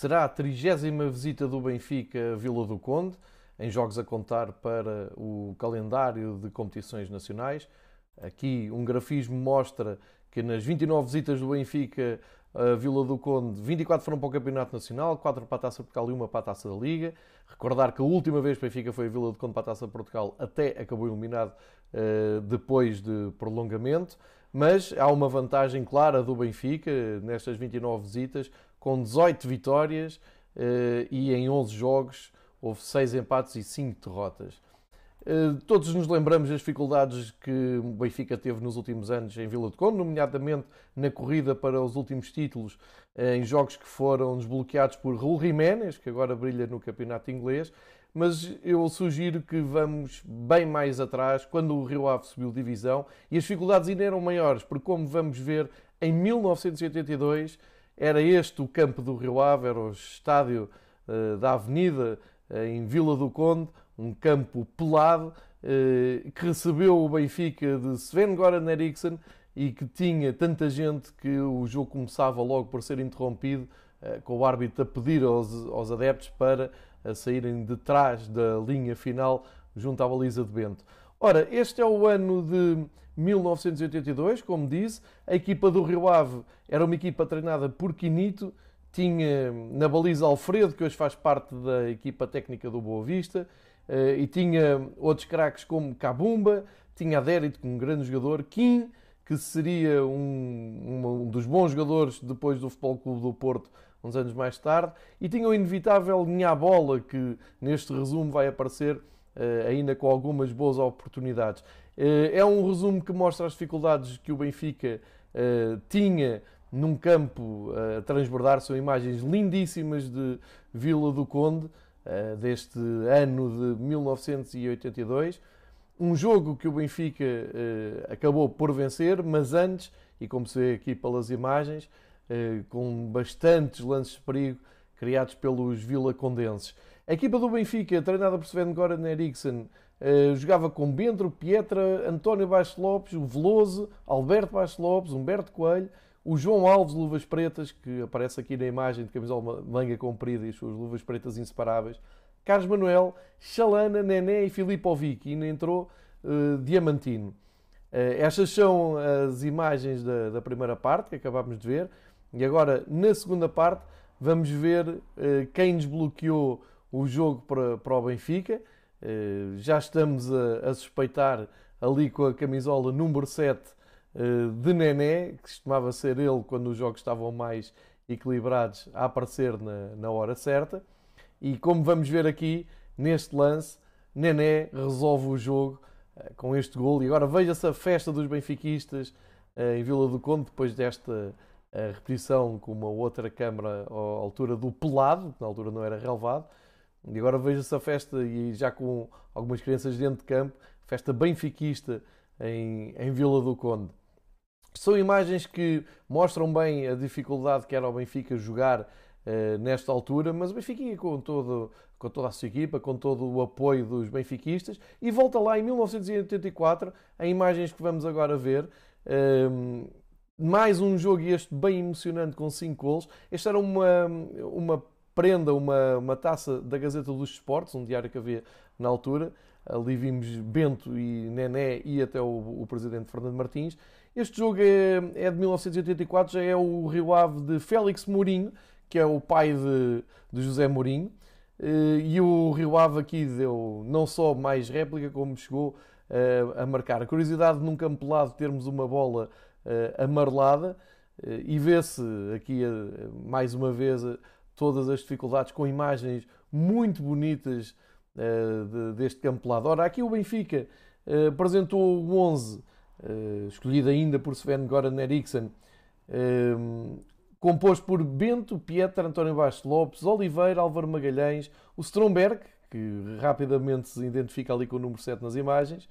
Será a trigésima visita do Benfica a Vila do Conde, em jogos a contar para o calendário de competições nacionais. Aqui um grafismo mostra que nas 29 visitas do Benfica a Vila do Conde, 24 foram para o Campeonato Nacional, 4 para a Taça Portugal e 1 para a Taça da Liga. Recordar que a última vez que o Benfica foi a Vila do Conde para a Taça Portugal até acabou eliminado uh, depois de prolongamento. Mas há uma vantagem clara do Benfica nestas 29 visitas, com 18 vitórias uh, e em 11 jogos houve 6 empates e 5 derrotas. Eh, todos nos lembramos das dificuldades que o Benfica teve nos últimos anos em Vila de Conde, nomeadamente na corrida para os últimos títulos, eh, em jogos que foram desbloqueados por Raul Jiménez, que agora brilha no campeonato inglês. Mas eu sugiro que vamos bem mais atrás, quando o Rio Ave subiu divisão, e as dificuldades ainda eram maiores, porque, como vamos ver, em 1982 era este o campo do Rio Ave, era o estádio uh, da Avenida, uh, em Vila do Conde, um campo pelado eh, que recebeu o Benfica de Sven Goran Eriksson e que tinha tanta gente que o jogo começava logo por ser interrompido com o árbitro a pedir aos, aos adeptos para eh, saírem de trás da linha final junto à baliza de Bento. Ora, este é o ano de 1982, como disse. A equipa do Rio Ave era uma equipa treinada por Quinito, tinha na baliza Alfredo, que hoje faz parte da equipa técnica do Boa Vista, eh, e tinha outros craques como Cabumba, tinha Adérito, um grande jogador, Kim, que seria um, um, dos bons jogadores depois do Futebol Clube do Porto, uns anos mais tarde, e tinha o inevitável Bola, que neste resumo vai aparecer uh, ainda com algumas boas oportunidades. Uh, é um resumo que mostra as dificuldades que o Benfica uh, tinha num campo a transbordar, são imagens lindíssimas de Vila do Conde, deste ano de 1982. Um jogo que o Benfica acabou por vencer, mas antes, e como se vê aqui pelas imagens, com bastantes lances de perigo criados pelos vilacondenses. A equipa do Benfica, treinada por Sven Goran Eriksson, jogava com Bentro, Pietra, António Baixo Lopes, o Veloso, Alberto Baixo Lopes, Humberto Coelho, o João Alves, luvas pretas, que aparece aqui na imagem de camisola manga comprida e as suas luvas pretas inseparáveis. Carlos Manuel, Chalana, Nené e Filipovic. E ainda entrou uh, Diamantino. Uh, estas são as imagens da, da, primeira parte que acabámos de ver. E agora, na segunda parte, vamos ver uh, quem desbloqueou o jogo para, para o Benfica. já estamos a, a suspeitar ali com a camisola número 7 eh, de Nené, que costumava ser ele quando os jogos estavam mais equilibrados a aparecer na, na hora certa. E como vamos ver aqui neste lance, Nené resolve o jogo uh, com este gol. E agora veja-se a festa dos benfiquistas uh, em Vila do Conde, depois desta uh, repetição com uma outra câmara à altura do pelado, que na altura não era relevado. E agora veja-se a festa, e já com algumas crianças dentro de campo, festa benfiquista em, em Vila do Conde. São imagens que mostram bem a dificuldade que era o Benfica jogar uh, nesta altura, mas o Benfica com, todo, com toda a sua equipa, com todo o apoio dos benfiquistas, e volta lá em 1984, em imagens que vamos agora ver. Uh, mais um jogo este bem emocionante com 5 gols. Esta era uma, uma prenda, uma, uma taça da Gazeta dos Esportes, um diário que havia na altura. Ali vimos Bento e Nené e até o, o presidente Fernando Martins. Este jogo é, é de 1984, já é o Rio Ave de Félix Mourinho, que é o pai de, de José Mourinho. Eh, e o Rio Ave aqui deu não só mais réplica, como chegou uh, a marcar. A curiosidade num campo pelado termos uma bola amarelada uh, e vê-se aqui mais uma vez todas as dificuldades com imagens muito bonitas de, deste campo pelado. Ora, aqui o Benfica apresentou o 11 uh, escolhido ainda por Sven Goran Eriksson, composto por Bento, Pietra, António Baixo Lopes, Oliveira, Álvaro Magalhães, o Stromberg, que rapidamente se identifica ali com o número 7 nas imagens,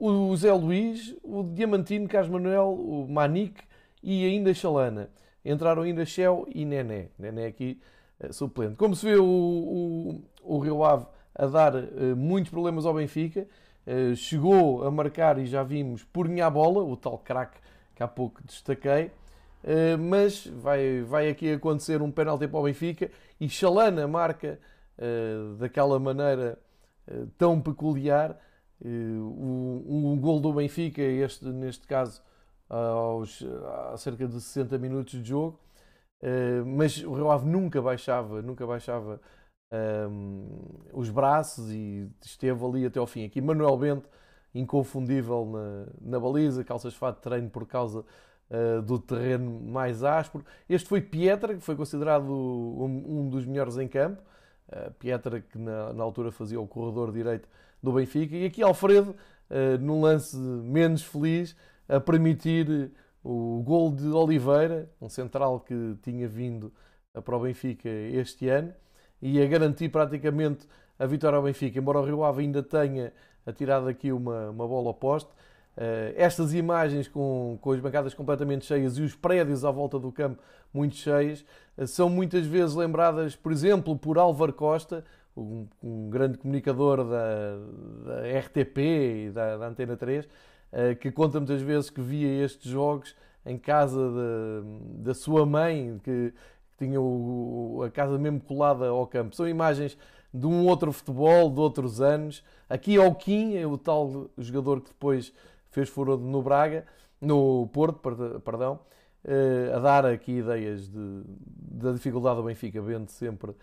o Zé Luís, o Diamantino, Carlos Manuel, o Manique e ainda Chalana. Entraram ainda Shell e Nené. Nené aqui uh, suplente. Como se vê, o, o, o Rio Ave a dar uh, muitos problemas ao Benfica. Eh, chegou a marcar, e já vimos, por minha bola, o tal craque que há pouco destaquei. mas vai, vai aqui acontecer um penalti para o Benfica e Chalana marca daquela maneira tão peculiar um, um gol do Benfica, este, neste caso aos, a cerca de 60 minutos de jogo, mas o Rio Ave nunca baixava, nunca baixava um, os braços e esteve ali até ao fim. Aqui Manuel Bento, inconfundível na, na baliza, calças fato de treino por causa uh, do terreno mais áspero. Este foi Pietra, que foi considerado um, um dos melhores em campo. Uh, Pietra, que na, na, altura fazia o corredor direito do Benfica. E aqui Alfredo, uh, num lance menos feliz, a permitir o gol de Oliveira, um central que tinha vindo para o Benfica este ano e a garantir praticamente a vitória ao Benfica, embora o Rio Ave ainda tenha atirado aqui uma, uma bola ao poste. Uh, estas imagens com, com as bancadas completamente cheias e os prédios à volta do campo muito cheios uh, são muitas vezes lembradas, por exemplo, por Álvaro Costa, um, um grande comunicador da, da RTP e da, da Antena 3, uh, eh, que conta muitas vezes que via estes jogos em casa da sua mãe, que tinha o, a casa mesmo colada ao campo. São imagens de um outro futebol, de outros anos. Aqui ao Kim, é o tal jogador que depois fez furor no Braga, no Porto, perdão, eh, a dar aqui ideias de, da dificuldade do Benfica, vendo sempre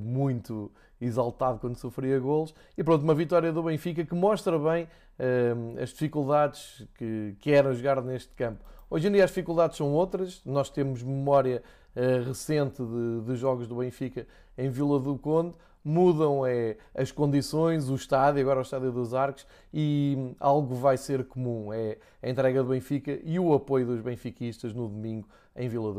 muito exaltado quando sofria golos. E pronto, uma vitória do Benfica que mostra bem eh, as dificuldades que, que eram jogar neste campo. Hoje em dia as dificuldades são outras, nós temos memória uh, recente de, de, jogos do Benfica em Vila do Conde, mudam é, as condições, o estádio, agora o estádio dos Arcos, e algo vai ser comum, é a entrega do Benfica e o apoio dos benfiquistas no domingo em Vila do